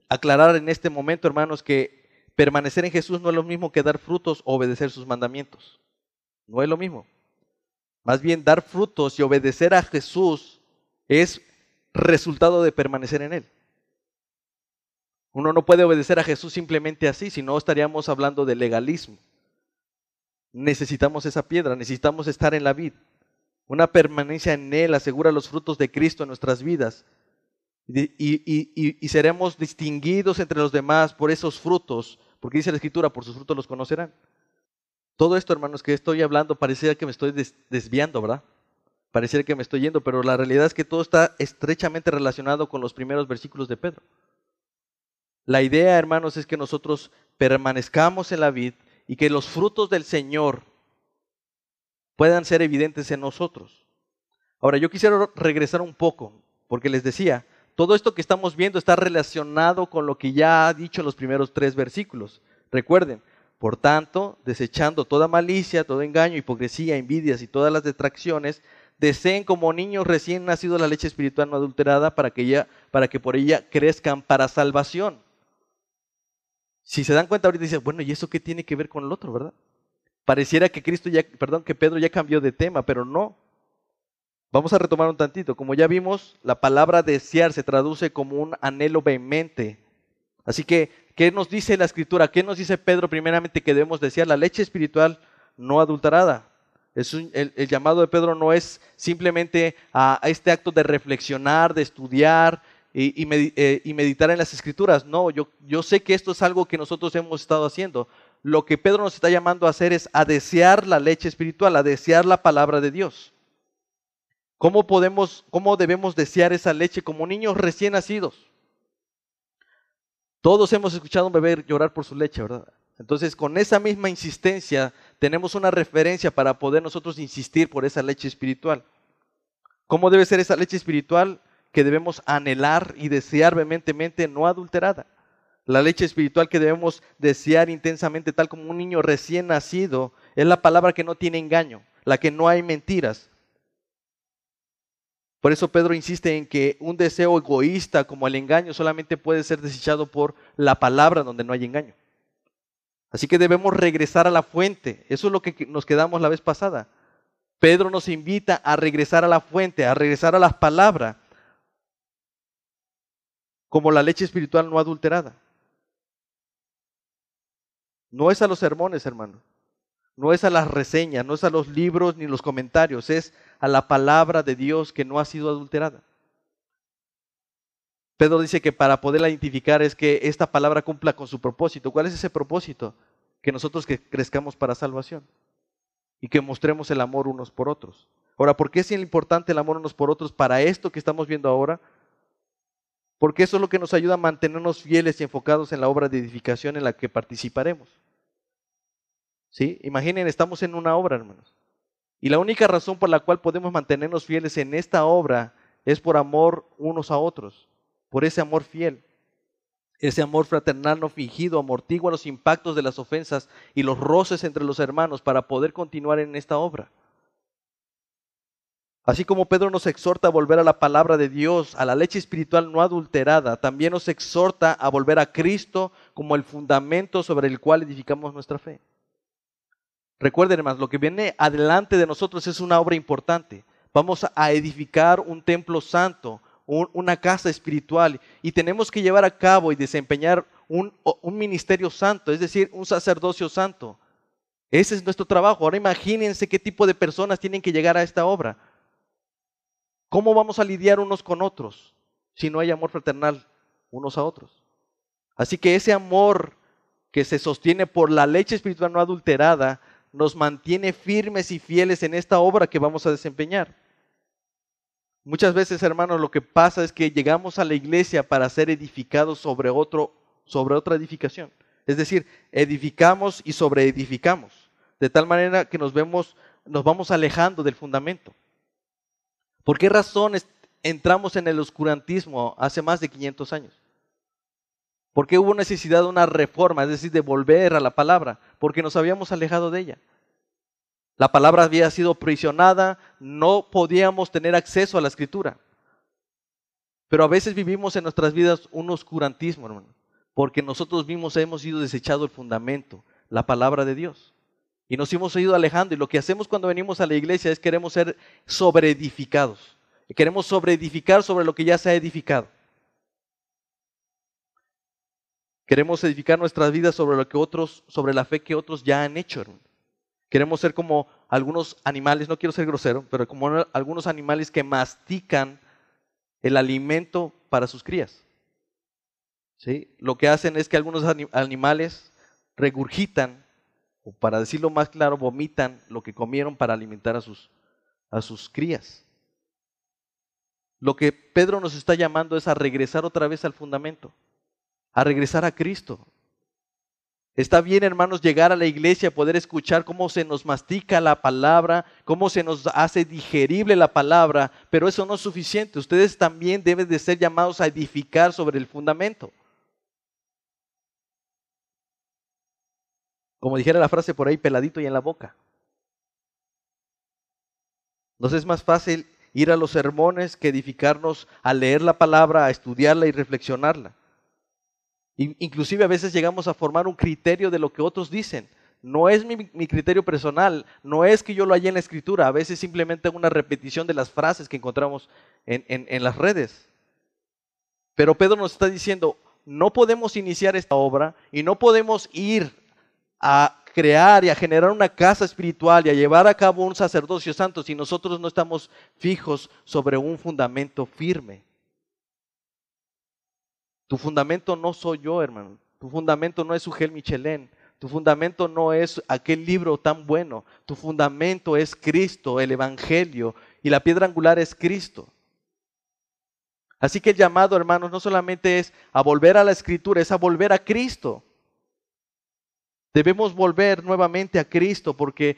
aclarar en este momento, hermanos, que permanecer en Jesús no es lo mismo que dar frutos o obedecer sus mandamientos. No es lo mismo. Más bien, dar frutos y obedecer a Jesús es resultado de permanecer en Él. Uno no puede obedecer a Jesús simplemente así, si no estaríamos hablando de legalismo. Necesitamos esa piedra, necesitamos estar en la vid. Una permanencia en Él asegura los frutos de Cristo en nuestras vidas y, y, seremos distinguidos entre los demás por esos frutos porque dice la escritura, por sus frutos los conocerán. Todo esto, hermanos, que estoy hablando, pareciera que me estoy desviando, ¿verdad? Pareciera que me estoy yendo, pero la realidad es que todo está estrechamente relacionado con los primeros versículos de Pedro. La idea, hermanos, es que nosotros permanezcamos en la vid y que los frutos del Señor puedan ser evidentes en nosotros. Ahora, yo quisiera regresar un poco, porque les decía, todo esto que estamos viendo está relacionado con lo que ya ha dicho en los primeros tres versículos. Recuerden, por tanto, desechando toda malicia, todo engaño, hipocresía, envidias y todas las detracciones, deseen como niños recién nacidos la leche espiritual no adulterada para que, ella, para que por ella crezcan para salvación. Si se dan cuenta ahorita dicen, bueno, ¿y eso qué tiene que ver con el otro, verdad? Pareciera que Cristo ya, perdón, que Pedro ya cambió de tema, pero no. Vamos a retomar un tantito. Como ya vimos, la palabra desear se traduce como un anhelo vehemente. Así que, ¿qué nos dice la escritura? ¿Qué nos dice Pedro primeramente que debemos desear? La leche espiritual no adulterada el, llamado de Pedro no es simplemente a, este acto de reflexionar, de estudiar eh, y, meditar en las escrituras. No, yo, yo sé que esto es algo que nosotros hemos estado haciendo. Lo que Pedro nos está llamando a hacer es a desear la leche espiritual, a desear la palabra de Dios. ¿Cómo podemos, cómo debemos desear esa leche como niños recién nacidos? Todos hemos escuchado un bebé llorar por su leche, ¿verdad? Entonces, con esa misma insistencia, tenemos una referencia para poder nosotros insistir por esa leche espiritual. ¿Cómo debe ser esa leche espiritual? Que debemos anhelar y desear vehementemente, no adulterada. La leche espiritual que debemos desear intensamente, tal como un niño recién nacido, es la palabra que no tiene engaño, la que no hay mentiras. Por eso Pedro insiste en que un deseo egoísta como el engaño solamente puede ser desechado por la palabra donde no hay engaño. Así que debemos regresar a la fuente. Eso es lo que nos quedamos la vez pasada. Pedro nos invita a regresar a la fuente, a regresar a las palabras, como la leche espiritual no adulterada. No es a los sermones, hermano. No es a las reseñas, no es a los libros ni los comentarios, es a la palabra de Dios que no ha sido adulterada. Pedro dice que para poderla identificar es que esta palabra cumpla con su propósito. ¿Cuál es ese propósito? Que nosotros crezcamos para salvación y que mostremos el amor unos por otros. Ahora, ¿por qué es importante el amor unos por otros para esto que estamos viendo ahora? Porque eso es lo que nos ayuda a mantenernos fieles y enfocados en la obra de edificación en la que participaremos. Imaginen, estamos en una obra, hermanos. Y la única razón por la cual podemos mantenernos fieles en esta obra es por amor unos a otros por ese amor fiel. Ese amor fraternal no fingido amortigua los impactos de las ofensas y los roces entre los hermanos para poder continuar en esta obra. Así como Pedro nos exhorta a volver a la palabra de Dios, a la leche espiritual no adulterada, también nos exhorta a volver a Cristo como el fundamento sobre el cual edificamos nuestra fe. Recuerden, hermanos, lo que viene adelante de nosotros es una obra importante. Vamos a edificar un templo santo, una casa espiritual y tenemos que llevar a cabo y desempeñar un, un, ministerio santo, es decir, un sacerdocio santo. Ese es nuestro trabajo. Ahora imagínense qué tipo de personas tienen que llegar a esta obra. ¿Cómo vamos a lidiar unos con otros si no hay amor fraternal unos a otros? Así que ese amor que se sostiene por la leche espiritual no adulterada nos mantiene firmes y fieles en esta obra que vamos a desempeñar. Muchas veces, hermanos, lo que pasa es que llegamos a la iglesia para ser edificados sobre, otro, sobre otra edificación. Es decir, edificamos y sobreedificamos, de tal manera que nos, vemos, nos vamos alejando del fundamento. ¿Por qué razones entramos en el oscurantismo hace más de 500 años? ¿Por qué hubo necesidad de una reforma, es decir, de volver a la palabra? Porque nos habíamos alejado de ella. La palabra había sido prisionada, no podíamos tener acceso a la escritura. Pero a veces vivimos en nuestras vidas un oscurantismo, hermano, porque nosotros mismos hemos ido desechado el fundamento, la palabra de Dios. Y nos hemos ido alejando. Y lo que hacemos cuando venimos a la iglesia es queremos ser sobreedificados. Queremos sobreedificar sobre lo que ya se ha edificado. Queremos edificar nuestras vidas sobre lo que otros, sobre la fe que otros ya han hecho. Queremos ser como algunos animales, no quiero ser grosero, pero como algunos animales que mastican el alimento para sus crías. ¿Sí? Lo que hacen es que algunos animales regurgitan o para decirlo más claro, vomitan lo que comieron para alimentar a sus, a sus crías. Lo que Pedro nos está llamando es a regresar otra vez al fundamento, a regresar a Cristo. Está bien, hermanos, llegar a la iglesia, poder escuchar cómo se nos mastica la palabra, cómo se nos hace digerible la palabra, pero eso no es suficiente. Ustedes también deben de ser llamados a edificar sobre el fundamento. Como dijera la frase por ahí, peladito y en la boca. Nos es más fácil ir a los sermones que edificarnos a leer la palabra, a estudiarla y reflexionarla. Inclusive a veces llegamos a formar un criterio de lo que otros dicen. No es mi, criterio personal, no es que yo lo haya en la escritura, a veces simplemente una repetición de las frases que encontramos en, en las redes. Pero Pedro nos está diciendo, no podemos iniciar esta obra y no podemos ir a crear y a generar una casa espiritual y a llevar a cabo un sacerdocio santo si nosotros no estamos fijos sobre un fundamento firme. Tu fundamento no soy yo, hermano. Tu fundamento no es Ugel Michelén. Tu fundamento no es aquel libro tan bueno. Tu fundamento es Cristo, el Evangelio. Y la piedra angular es Cristo. Así que el llamado, hermanos, no solamente es a volver a la escritura, es a volver a Cristo. Debemos volver nuevamente a Cristo porque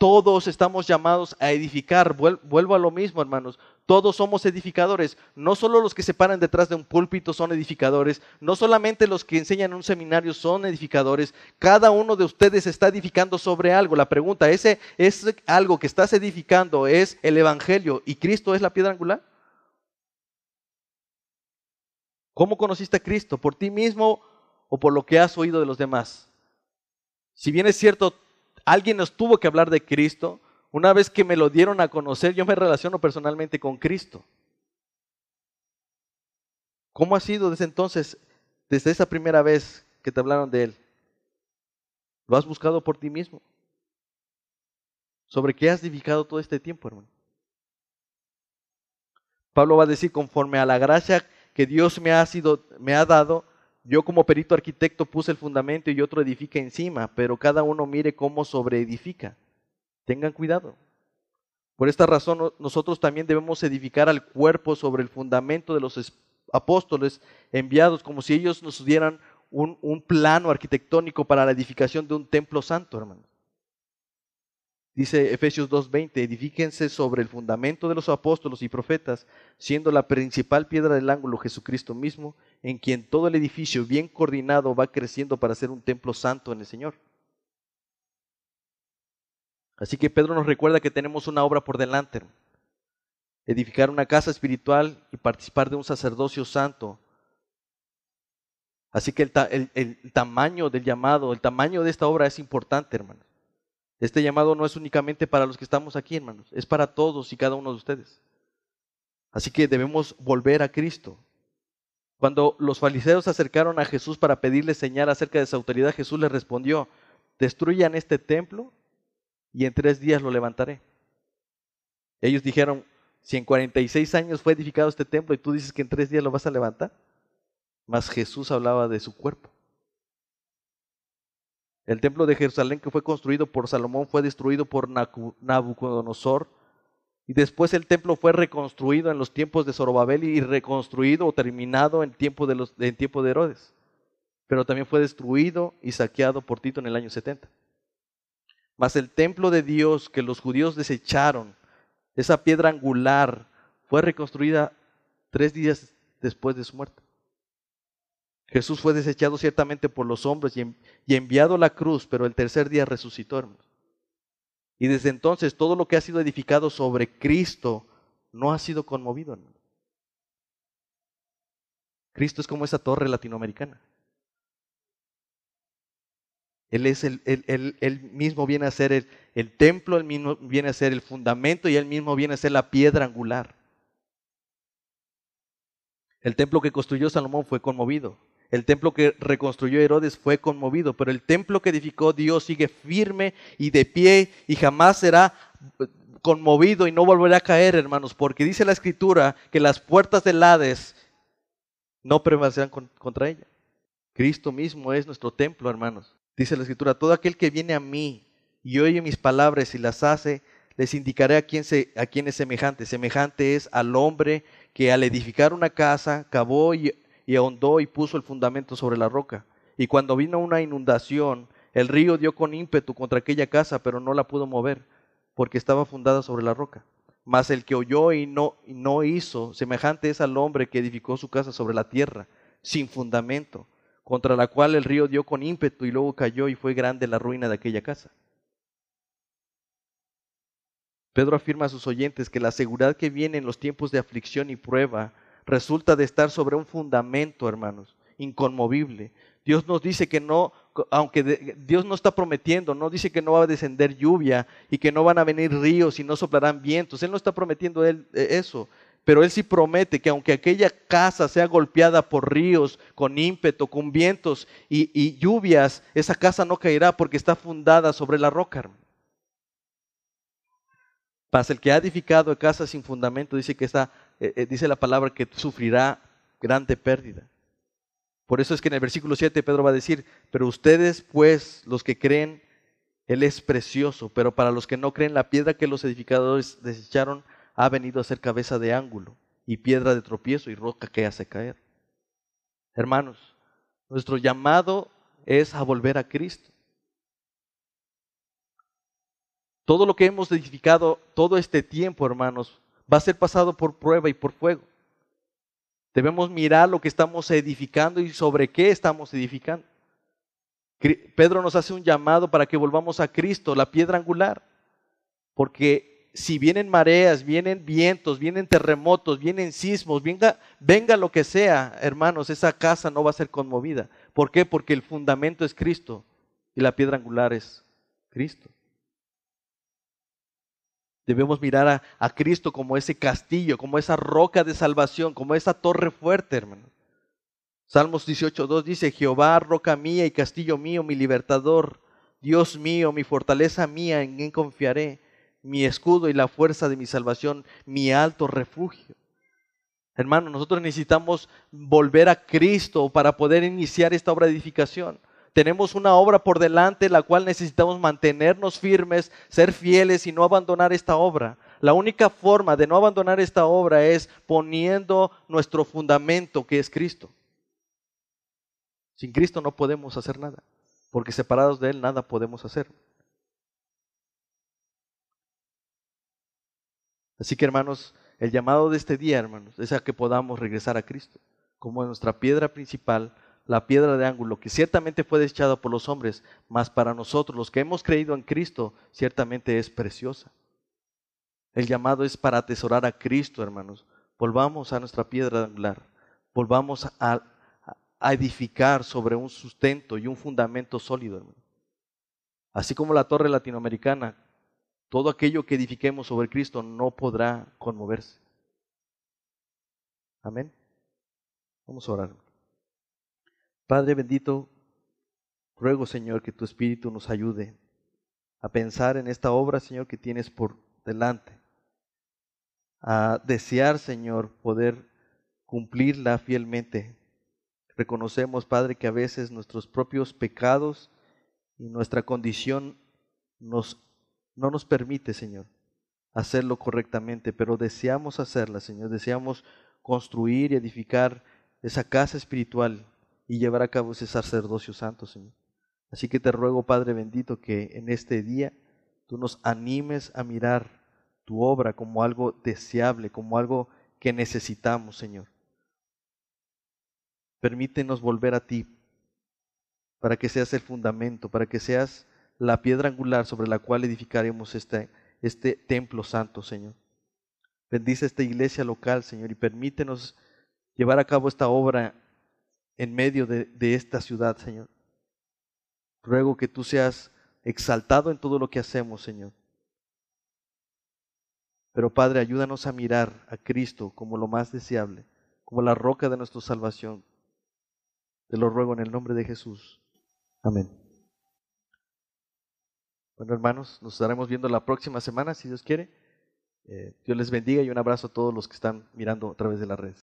todos estamos llamados a edificar. Vuelvo a lo mismo, hermanos. Todos somos edificadores. No solo los que se paran detrás de un púlpito son edificadores. No solamente los que enseñan en un seminario son edificadores. Cada uno de ustedes está edificando sobre algo. La pregunta, ¿ese es algo que estás edificando? ¿Es el Evangelio y Cristo es la piedra angular? ¿Cómo conociste a Cristo? ¿Por ti mismo o por lo que has oído de los demás? Si bien es cierto, alguien nos tuvo que hablar de Cristo, una vez que me lo dieron a conocer, yo me relaciono personalmente con Cristo. ¿Cómo ha sido desde entonces, desde esa primera vez que te hablaron de Él? ¿Lo has buscado por ti mismo? ¿Sobre qué has edificado todo este tiempo, hermano? Pablo va a decir, conforme a la gracia que Dios me ha, sido, me ha dado, yo como perito arquitecto puse el fundamento y otro edifica encima, pero cada uno mire cómo sobreedifica. Tengan cuidado. Por esta razón nosotros también debemos edificar al cuerpo sobre el fundamento de los apóstoles enviados, como si ellos nos dieran un, plano arquitectónico para la edificación de un templo santo, hermanos. Dice Efesios 2.20, edifíquense sobre el fundamento de los apóstolos y profetas, siendo la principal piedra del ángulo Jesucristo mismo, en quien todo el edificio bien coordinado va creciendo para ser un templo santo en el Señor. Así que Pedro nos recuerda que tenemos una obra por delante, edificar una casa espiritual y participar de un sacerdocio santo. Así que el, el tamaño del llamado, el tamaño de esta obra es importante, hermanos. Este llamado no es únicamente para los que estamos aquí, hermanos, es para todos y cada uno de ustedes. Así que debemos volver a Cristo. Cuando los fariseos se acercaron a Jesús para pedirle señal acerca de su autoridad, Jesús les respondió, destruyan este templo y en tres días lo levantaré. Ellos dijeron, si en 46 años fue edificado este templo y tú dices que en tres días lo vas a levantar, mas Jesús hablaba de su cuerpo. El templo de Jerusalén que fue construido por Salomón fue destruido por Nabucodonosor. Y después el templo fue reconstruido en los tiempos de Zorobabel y reconstruido o terminado en tiempo de, en tiempo de Herodes. Pero también fue destruido y saqueado por Tito en el año 70. Mas el templo de Dios que los judíos desecharon, esa piedra angular, fue reconstruida tres días después de su muerte. Jesús fue desechado ciertamente por los hombres y enviado a la cruz, pero el tercer día resucitó. Y desde entonces todo lo que ha sido edificado sobre Cristo no ha sido conmovido. Cristo es como esa torre latinoamericana. Él, es el, mismo viene a ser el, el templo, él mismo viene a ser el fundamento y él mismo viene a ser la piedra angular. El templo que construyó Salomón fue conmovido. El templo que reconstruyó Herodes fue conmovido, pero el templo que edificó Dios sigue firme y de pie y jamás será eh, conmovido y no volverá a caer, hermanos, porque dice la escritura que las puertas del Hades no prevalecerán contra ella. Cristo mismo es nuestro templo, hermanos. Dice la escritura, todo aquel que viene a mí y oye mis palabras y las hace, les indicaré a quién, a quién es semejante. Semejante es al hombre que al edificar una casa cavó y, y ahondó y puso el fundamento sobre la roca. Y cuando vino una inundación, el río dio con ímpetu contra aquella casa, pero no la pudo mover, porque estaba fundada sobre la roca. Mas el que oyó y no, y no hizo, semejante es al hombre que edificó su casa sobre la tierra, sin fundamento, contra la cual el río dio con ímpetu y luego cayó y fue grande la ruina de aquella casa. Pedro afirma a sus oyentes que la seguridad que viene en los tiempos de aflicción y prueba resulta de estar sobre un fundamento, hermanos, inconmovible. Dios nos dice que no, aunque Dios no está prometiendo, no dice que no va a descender lluvia y que no van a venir ríos y no soplarán vientos. Él no está prometiendo eh, eso. Pero Él sí promete que aunque aquella casa sea golpeada por ríos, con ímpetu, con vientos y, lluvias, esa casa no caerá porque está fundada sobre la roca. Pasa el que ha edificado casa sin fundamento, dice que está, eh, eh, dice la palabra que sufrirá grande pérdida. Por eso es que en el versículo 7 Pedro va a decir, pero ustedes pues, los que creen, Él es precioso, pero para los que no creen, la piedra que los edificadores desecharon ha venido a ser cabeza de ángulo y piedra de tropiezo y roca que hace caer. Hermanos, nuestro llamado es a volver a Cristo. Todo lo que hemos edificado todo este tiempo, hermanos, va a ser pasado por prueba y por fuego. Debemos mirar lo que estamos edificando y sobre qué estamos edificando. Pedro nos hace un llamado para que volvamos a Cristo, la piedra angular. Porque si vienen mareas, vienen vientos, vienen terremotos, vienen sismos, venga, venga lo que sea, hermanos, esa casa no va a ser conmovida. ¿Por qué? Porque el fundamento es Cristo y la piedra angular es Cristo. Debemos mirar a, Cristo como ese castillo, como esa roca de salvación, como esa torre fuerte, hermano. Salmos 18.2 dice, Jehová, roca mía y castillo mío, mi libertador, Dios mío, mi fortaleza mía, en quien confiaré, mi escudo y la fuerza de mi salvación, mi alto refugio. Hermano, nosotros necesitamos volver a Cristo para poder iniciar esta obra de edificación. Tenemos una obra por delante la cual necesitamos mantenernos firmes, ser fieles y no abandonar esta obra. La única forma de no abandonar esta obra es poniendo nuestro fundamento que es Cristo. Sin Cristo no podemos hacer nada, porque separados de Él nada podemos hacer. Así que hermanos, el llamado de este día, hermanos, es a que podamos regresar a Cristo como nuestra piedra principal, la piedra de ángulo, que ciertamente fue desechada por los hombres, mas para nosotros, los que hemos creído en Cristo, ciertamente es preciosa. El llamado es para atesorar a Cristo, hermanos. Volvamos a nuestra piedra angular, volvamos a, a edificar sobre un sustento y un fundamento sólido, hermano. Así como la torre latinoamericana, todo aquello que edifiquemos sobre Cristo no podrá conmoverse. Amén. Vamos a orar. Padre bendito, ruego Señor que tu Espíritu nos ayude a pensar en esta obra, Señor, que tienes por delante, a desear, Señor, poder cumplirla fielmente. Reconocemos, Padre, que a veces nuestros propios pecados y nuestra condición nos, no nos permite, Señor, hacerlo correctamente, pero deseamos hacerla, Señor, deseamos construir y edificar esa casa espiritual y llevar a cabo ese sacerdocio santo, Señor. Así que te ruego, Padre bendito, que en este día tú nos animes a mirar tu obra como algo deseable, como algo que necesitamos, Señor. Permítenos volver a ti para que seas el fundamento, para que seas la piedra angular sobre la cual edificaremos este, este templo santo, Señor. Bendice esta iglesia local, Señor, y permítenos llevar a cabo esta obra en medio de, esta ciudad, Señor. Ruego que tú seas exaltado en todo lo que hacemos, Señor. Pero Padre, ayúdanos a mirar a Cristo como lo más deseable, como la roca de nuestra salvación. Te lo ruego en el nombre de Jesús. Amén. Bueno, hermanos, nos estaremos viendo la próxima semana, si Dios quiere. Eh, Dios les bendiga y un abrazo a todos los que están mirando a través de las redes.